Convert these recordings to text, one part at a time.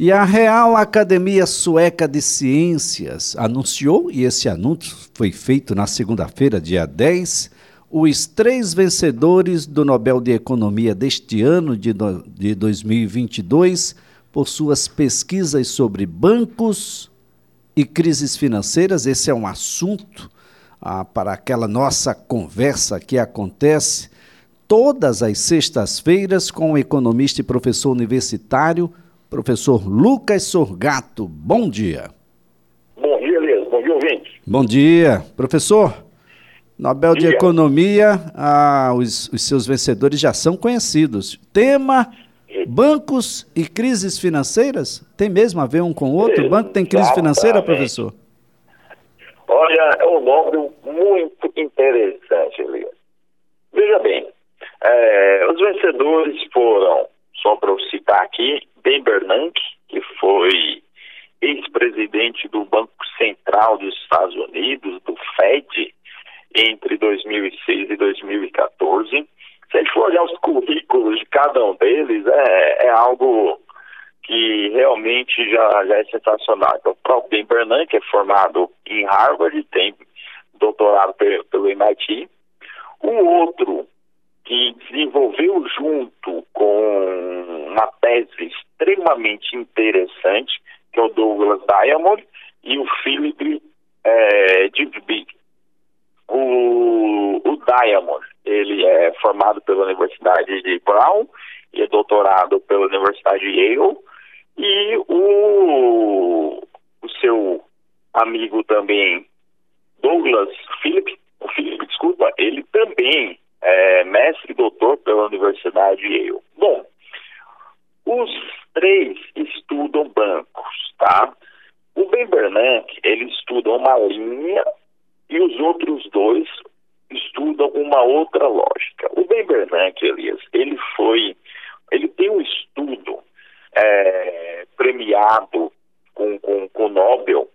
E a Real Academia Sueca de Ciências anunciou, e esse anúncio foi feito na segunda-feira, dia 10, os três vencedores do Nobel de Economia deste ano, de, de 2022, por suas pesquisas sobre bancos e crises financeiras. Esse é um assunto ah, para aquela nossa conversa que acontece todas as sextas-feiras com o economista e professor universitário professor Lucas Sorgato. Bom dia. Bom dia, Elias. Bom dia, ouvinte. Bom dia. Professor, Nobel dia. de Economia, ah, os, os seus vencedores já são conhecidos. Tema bancos e crises financeiras? Tem mesmo a ver um com o outro? O banco tem crise financeira, professor? Olha, é um nome muito interessante, Elias. Veja bem, é, os vencedores foram, só para eu citar aqui, Ben Bernanke, que foi ex-presidente do Banco Central dos Estados Unidos, do FED, entre 2006 e 2014. Se a gente for olhar os currículos de cada um deles, é, é algo que realmente já, já é sensacional. Então, o próprio Ben Bernanke é formado em Harvard, tem doutorado pelo MIT. O outro que desenvolveu junto com uma tese extremamente interessante, que é o Douglas Diamond, e o Philip é. O, o Diamond, ele é formado pela Universidade de Brown e é doutorado pela Universidade de Yale, e o, o seu amigo também, Douglas Philip, o Philip, desculpa, ele também é mestre e doutor pela Universidade de Yale. Bom, os três estudam bancos, tá? O Ben Bernanke, ele estuda uma linha e os outros dois estudam uma outra lógica. O Ben Bernanke, Elias, ele foi, ele tem um estudo é, premiado com, com, com Nobel,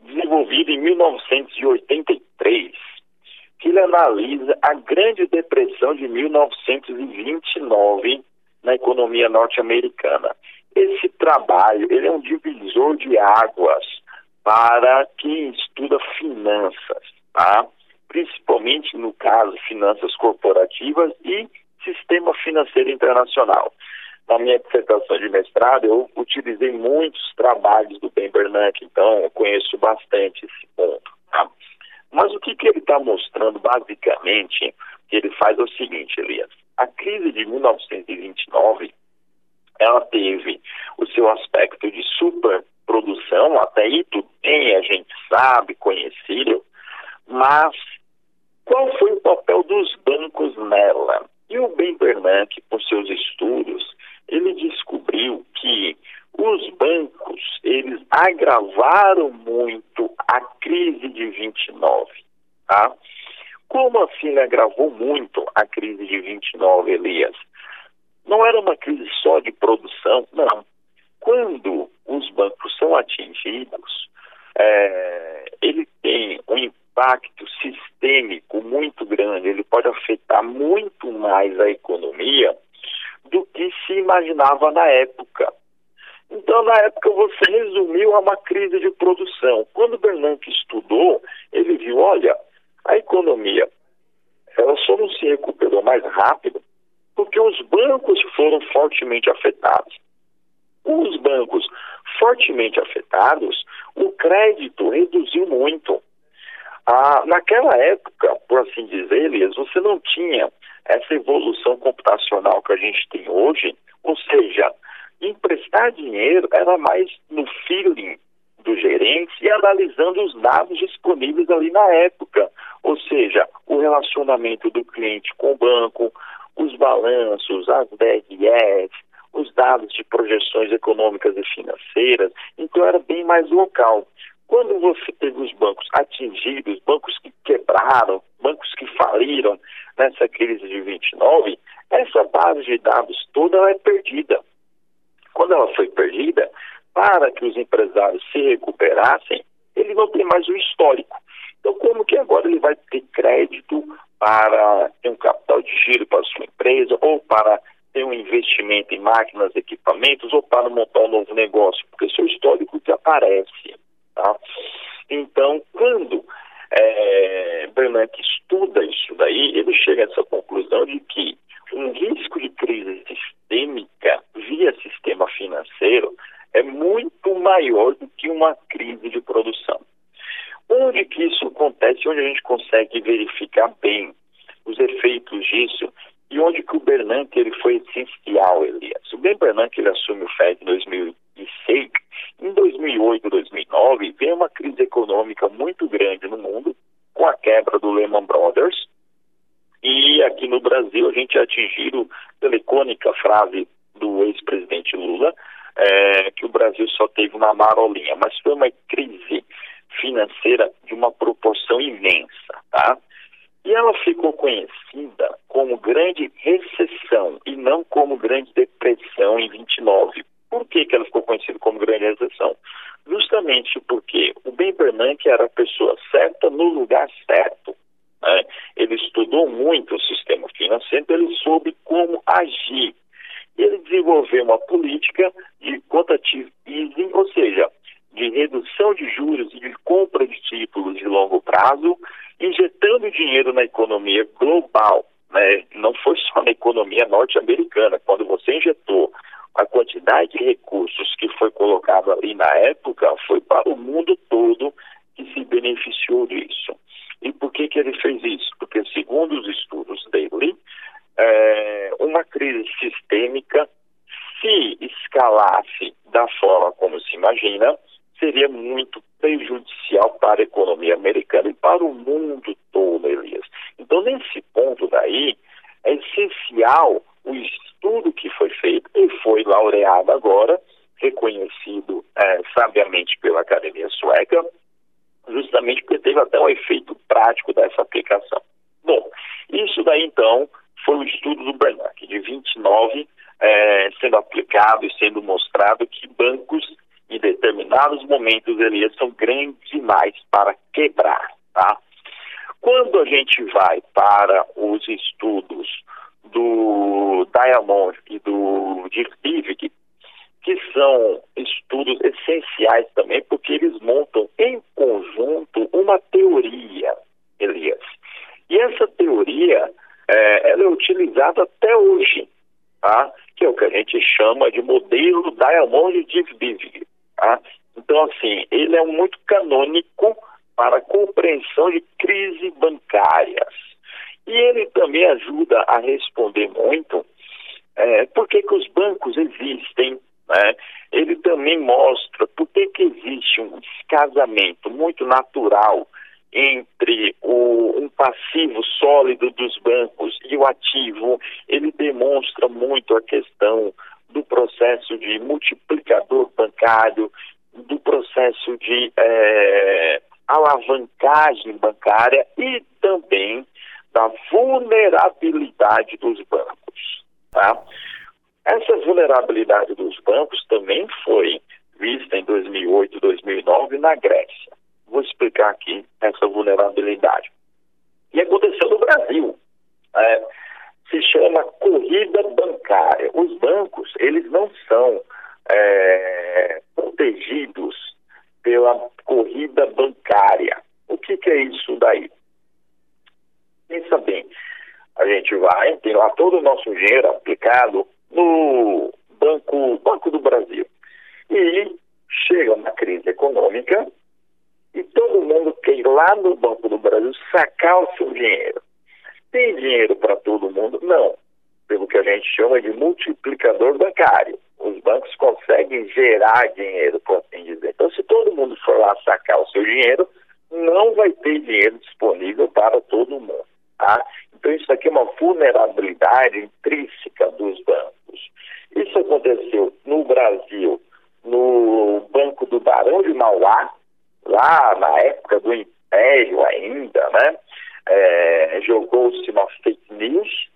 desenvolvido em 1983, que ele analisa a Grande Depressão de 1929 na economia norte-americana. Esse trabalho ele é um divisor de águas para quem estuda finanças, tá? principalmente no caso finanças corporativas e sistema financeiro internacional. Na minha dissertação de mestrado, eu utilizei muitos trabalhos do Ben Bernanke, então eu conheço bastante esse ponto. Tá? Mas o que, que ele está mostrando, basicamente, que ele faz é o seguinte, Elias. A crise de 1929, ela teve o seu aspecto de superprodução, até aí tudo bem, a gente sabe, conhecido, mas qual foi o papel dos bancos nela? E o Ben Bernanke, com seus estudos, ele descobriu que os bancos, eles agravaram muito a crise de 29, tá? Como assim ele agravou muito a crise de 29, Elias? Não era uma crise só de produção, não. Quando os bancos são atingidos, é, ele tem um impacto sistêmico muito grande, ele pode afetar muito mais a economia do que se imaginava na época. Então, na época, você resumiu a uma crise de produção. Quando Bernanke estudou, ele viu, olha, a economia, ela só não se recuperou mais rápido porque os bancos foram fortemente afetados. Os bancos fortemente afetados, o crédito reduziu muito. Ah, naquela época, por assim dizer, Elias, você não tinha essa evolução computacional que a gente tem hoje, ou seja, emprestar dinheiro era mais no feeling do gerente e analisando os dados disponíveis ali na época, ou seja, o relacionamento do cliente com o banco, os balanços, as DRS, os dados de projeções econômicas e financeiras, então era bem mais local. Quando você teve os bancos atingidos, bancos que quebraram, bancos que faliram nessa crise de 29, essa base de dados toda é perdida. Quando ela foi perdida, para que os empresários se recuperassem, ele não tem mais o histórico. Então, como que agora ele vai ter crédito para ter um capital de giro para sua empresa ou para ter um investimento em máquinas, equipamentos ou para montar um novo negócio, porque seu histórico desaparece. Tá? Então, quando é, Bernanke estuda isso daí, ele chega a essa conclusão de que um risco de crise sistêmica via sistema financeiro é muito maior do que uma crise de produção. Onde que isso acontece, onde a gente consegue verificar bem os efeitos disso e onde que o Bernanke ele foi essencial, Elias. O Ben Bernanke ele assume o FED em 2006, em 2008, 2009 veio uma crise econômica muito grande no mundo com a quebra do Lehman Brothers e aqui no Brasil a gente atingiu pela icônica frase do ex-presidente Lula é, que o Brasil só teve uma marolinha, mas foi uma crise financeira de uma proporção imensa, tá? E ela ficou conhecida como grande recessão e não como grande depressão em 29. Por que, que ela ficou conhecida como grande recessão? Justamente porque o Ben Bernanke era a pessoa certa no lugar certo. Né? Ele estudou muito o sistema financeiro, então ele soube como agir. Ele desenvolveu uma política de quantitative easing, ou seja, de redução de juros e de compra de títulos de longo prazo, injetando dinheiro na economia global. Né? Não foi só na economia norte-americana. Quando você injetou a quantidade de recursos que foi colocado ali na época, foi para o mundo todo que se beneficiou disso. E por que, que ele fez isso? Porque, segundo os estudos dele, é, uma crise sistêmica, se escalasse da forma como se imagina, seria muito prejudicial para a economia americana e para o mundo todo, Elias. Então, nesse ponto daí, é essencial o estudo que foi feito e foi laureado agora, reconhecido é, sabiamente pela Academia Sueca, justamente porque teve até um efeito prático dessa aplicação. Bom, isso daí então foi o estudo do Bernanke, de 29, é, sendo aplicado e sendo mostrado que bancos em determinados momentos eles são grandes demais para quebrar, tá? Quando a gente vai para os estudos do Diamond e do Divic, que são estudos essenciais também, porque eles montam em conjunto uma teoria, Elias. E essa teoria é, ela é utilizada até hoje, tá? que é o que a gente chama de modelo Diamond Divic. Tá? Então, assim, ele é muito canônico para a compreensão de crises bancárias. E ele também ajuda a responder muito é, por que, que os bancos existem. Né? Ele também mostra por que, que existe um descasamento muito natural entre o, um passivo sólido dos bancos e o ativo. Ele demonstra muito a questão do processo de multiplicador bancário, do processo de é, alavancagem bancária e também da vulnerabilidade dos bancos. Tá? Essa vulnerabilidade dos bancos também foi vista em 2008 2009 na Grécia. Vou explicar aqui essa vulnerabilidade. E aconteceu no Brasil. É, se chama corrida bancária. Os bancos, eles não são é, protegidos pela corrida bancária. O que, que é isso daí? Pensa bem, a gente vai, tem lá todo o nosso dinheiro aplicado no Banco, Banco do Brasil. E chega uma crise econômica e todo mundo quer ir lá no Banco do Brasil sacar o seu dinheiro. Tem dinheiro para todo mundo? Não. Pelo que a gente chama de multiplicador bancário. Os bancos conseguem gerar dinheiro, por assim dizer. Então, se todo mundo for lá sacar o seu dinheiro, não vai ter dinheiro disponível para todo mundo. Tá? Então, isso aqui é uma vulnerabilidade intrínseca dos bancos. Isso aconteceu no Brasil, no Banco do Barão de Mauá, lá na época do Império ainda, né? é, jogou-se uma fake news,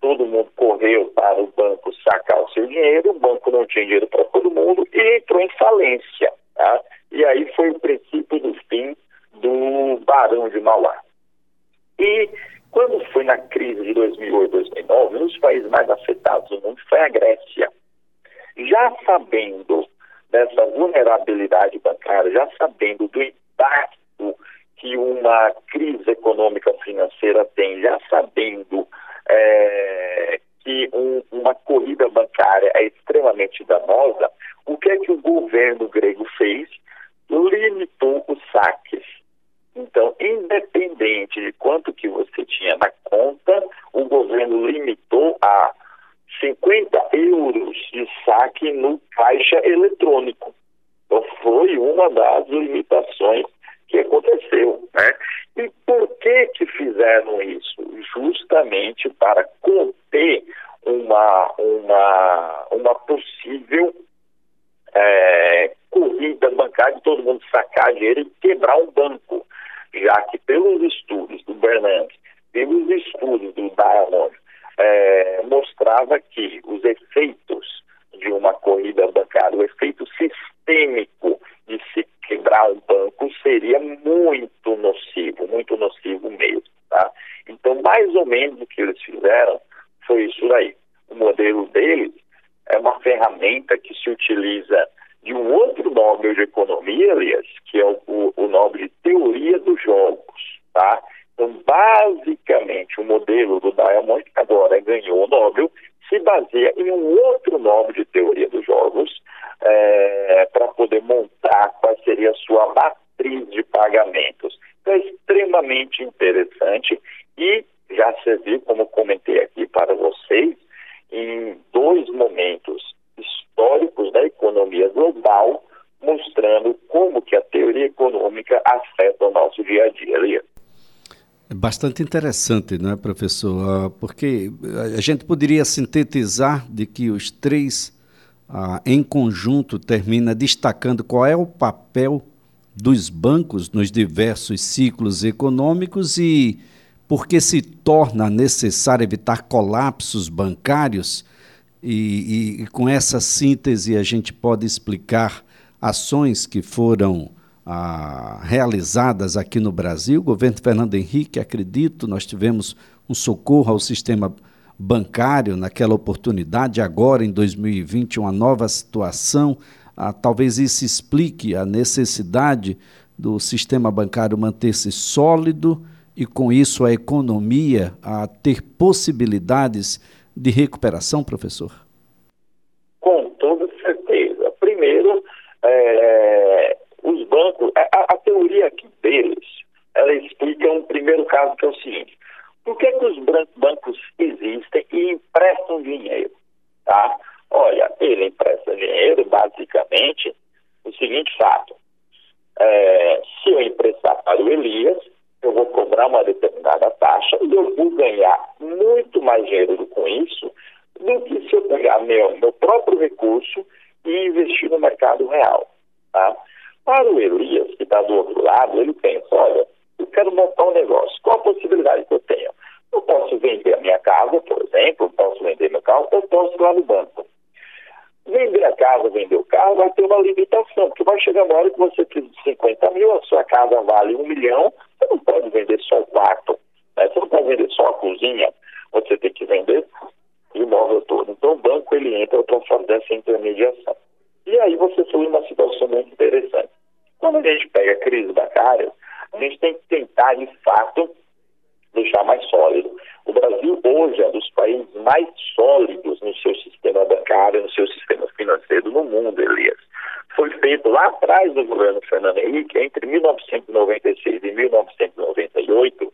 todo mundo correu para o banco sacar o seu dinheiro, o banco não tinha dinheiro para todo mundo e entrou em falência. Tá? E aí foi o princípio do fim do Barão de Mauá. E Quando foi na crise de 2008, 2009, um dos países mais afetados do mundo foi a Grécia. Já sabendo dessa vulnerabilidade bancária, já sabendo do impacto que uma crise econômica financeira tem, já sabendo é, que um, uma corrida bancária é extremamente danosa, o que é que o governo grego fez? Limitou os saques. Então, independente de quanto que você tinha na conta, o governo limitou a 50 euros de saque no caixa eletrônico. Então, foi uma das limitações que aconteceu, né? E por que que fizeram isso? Justamente para conter uma, uma, uma possível é, corrida bancária de todo mundo sacar dinheiro e quebrar um banco, já que pelos estudos do Bernanke, pelos estudos do Diamond, é, mostrava que os efeitos de uma corrida bancária, o efeito sistêmico de se quebrar um banco seria muito nocivo, muito nocivo mesmo, tá? Então, mais ou menos o que eles fizeram foi isso aí. O modelo deles é uma ferramenta que se utiliza de um outro nome de economia, aliás, que é o, o, o nome de teoria dos jogos, tá? Então, basicamente, o modelo do Diamond, que agora ganhou o Nobel, se baseia em um outro nome de teoria dos jogos é, para poder montar qual seria a sua matriz de pagamentos. Então, é extremamente interessante e já se viu, como comentei aqui para vocês, em dois momentos históricos da economia global, mostrando como que a teoria econômica afeta o nosso dia a dia. Lia. É bastante interessante, não é, professor? Ah, porque a gente poderia sintetizar de que os três, ah, em conjunto, termina destacando qual é o papel dos bancos nos diversos ciclos econômicos e por que se torna necessário evitar colapsos bancários. E, e, e com essa síntese a gente pode explicar ações que foram ah, realizadas aqui no Brasil. O governo Fernando Henrique, acredito, nós tivemos um socorro ao sistema bancário naquela oportunidade, agora em 2020, uma nova situação. Ah, talvez isso explique a necessidade do sistema bancário manter-se sólido e, com isso, a economia a ter possibilidades de recuperação, professor? Com toda certeza. Primeiro, é, os bancos, a, a, teoria aqui deles, ela explica um primeiro caso que é o seguinte: por que, que os bancos existem e emprestam dinheiro? Tá? Olha, ele empresta dinheiro basicamente o seguinte fato: é, se eu emprestar para o Elias, eu vou cobrar uma determinada taxa e eu vou ganhar muito mais dinheiro com isso do que se eu pegar meu, meu próprio recurso e investir no mercado real. Tá? Para o Elias, que está do outro lado, ele pensa, olha, eu quero montar um negócio. Qual a possibilidade que eu tenho? Eu posso vender a minha casa, por exemplo, posso vender meu carro, eu posso ir lá no banco. Vender a casa, vender o carro, vai ter uma limitação, porque vai chegar uma hora que você de 50 mil, a sua casa vale um milhão, você não pode vender só o quarto, né? você não pode vender só a cozinha, você tem que vender o imóvel todo. Então o banco ele entra para fazer dessa intermediação. E aí você foi uma situação muito interessante. Quando a gente pega a crise bancária, a gente tem que tentar, de fato, deixar mais sólido. O Brasil hoje é um dos países mais sólidos no seu sistema bancário, no seu sistema financeiro no mundo, Elias. Foi feito lá atrás do governo Fernando Henrique, entre 1996 e 1998,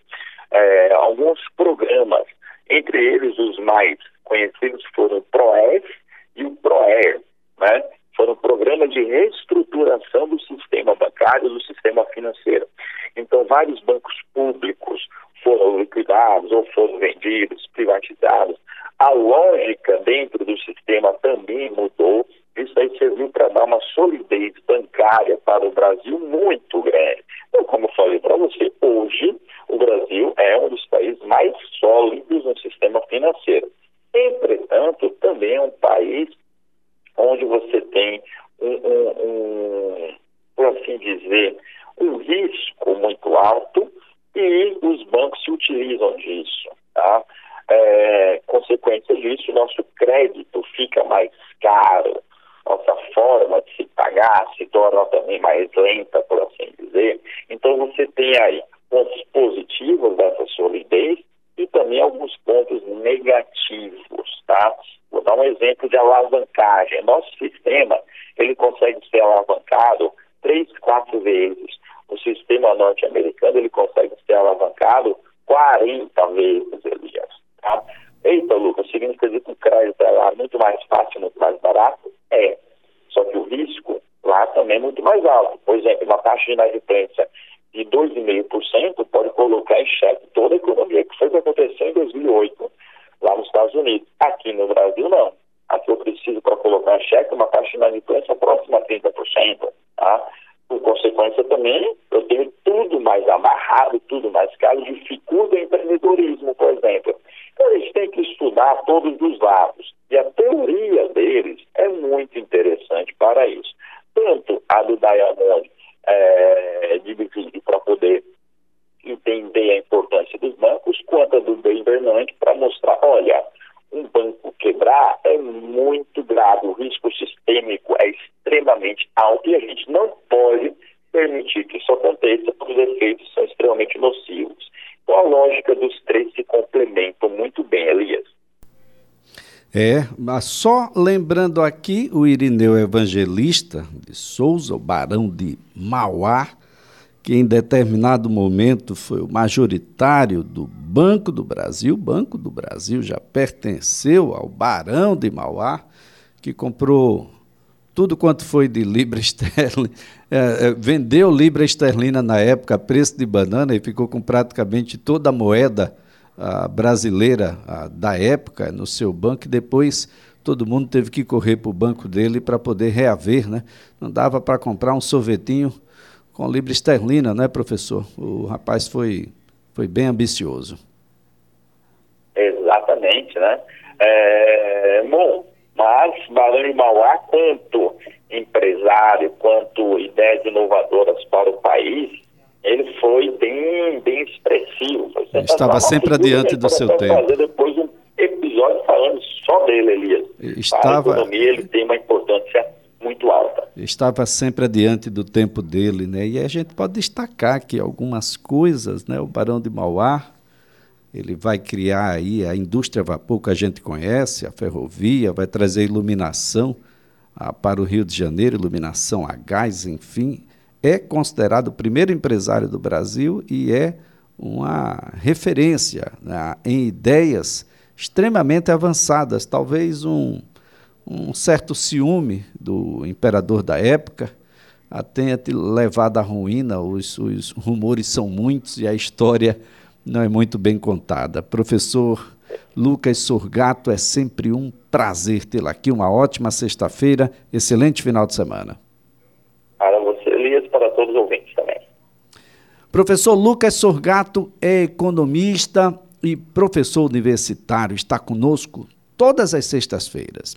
é, alguns programas, entre eles os mais conhecidos foram o PROEF e o PROER, né? Foram programas de reestruturação do sistema bancário, do sistema financeiro. Então, vários bancos públicos foram liquidados ou foram vendidos, privatizados. A lógica dentro do sistema também mudou. Isso aí serviu para dar uma solidez bancária para o Brasil muito grande. Então, como eu falei para você, hoje o Brasil é um dos países mais sólidos no sistema financeiro. Entretanto, também é um país onde você tem um, um, um, por assim dizer, um risco muito alto e os bancos se utilizam disso. Tá? É, consequência disso, nosso crédito fica mais caro, nossa forma de se pagar se torna também mais lenta, por assim dizer. Então você tem aí pontos positivos dessa solidez e também alguns pontos negativos, tá? Vou dar um exemplo de alavancagem. Nosso sistema, ele consegue ser alavancado três, quatro vezes. O sistema norte-americano, ele consegue ser alavancado 40 vezes, Elias, tá? Eita, Lucas, significa que o crédito é lá muito mais fácil, muito mais barato? É. Só que o risco lá também é muito mais alto. Por exemplo, uma taxa de inadimplência de 2,5% pode colocar em xeque toda a economia, que foi o que aconteceu em 2008, lá nos Estados Unidos. Aqui no Brasil, não. Aqui eu preciso, para colocar em xeque, uma taxa de inadimplência próxima a 30%. Tá? Por consequência, também, eu tenho tudo mais amarrado, tudo mais caro, dificulta o empreendedorismo, por exemplo. Então, gente tem que estudar todos os lados. E a teoria deles é muito interessante para isso. Tanto a do Diamond é, de para poder entender a importância dos bancos, quanto a do Ben Bernanke para mostrar, olha, um banco quebrar é muito grave, o risco sistêmico é extremamente alto e a gente não pode permitir que isso aconteça, porque os efeitos são extremamente nocivos. Então a lógica dos três se complementam muito bem, Elias. É, mas só lembrando aqui o Irineu Evangelista Souza, o barão de Mauá, que em determinado momento foi o majoritário do Banco do Brasil. O Banco do Brasil já pertenceu ao barão de Mauá, que comprou tudo quanto foi de libra esterlina, é, é, vendeu libra esterlina na época a preço de banana e ficou com praticamente toda a moeda brasileira da época no seu banco e depois todo mundo teve que correr para o banco dele para poder reaver, né? Não dava para comprar um sorvetinho com libra esterlina, né, professor? O rapaz foi, foi bem ambicioso. Exatamente, né? É, bom, mas Barão e Mauá, quanto empresário, quanto ideias inovadoras para o país, ele foi bem, bem expressivo. Estava sempre adiante do seu tempo. fazer depois só dele, Elias. Estava... Para a economia ele tem uma importância muito alta. Estava sempre adiante do tempo dele, né? E a gente pode destacar que algumas coisas, né? O Barão de Mauá, ele vai criar aí a indústria vapor que a gente conhece, a ferrovia, vai trazer iluminação ah, para o Rio de Janeiro, iluminação a gás, enfim é considerado o primeiro empresário do Brasil e é uma referência né, em ideias extremamente avançadas. Talvez um, um certo ciúme do imperador da época tenha levado à ruína, os, os rumores são muitos e a história não é muito bem contada. Professor Lucas Sorgato, é sempre um prazer tê-lo aqui. Uma ótima sexta-feira, excelente final de semana para todos os ouvintes também. Professor Lucas Sorgato é economista e professor universitário, está conosco todas as sextas-feiras.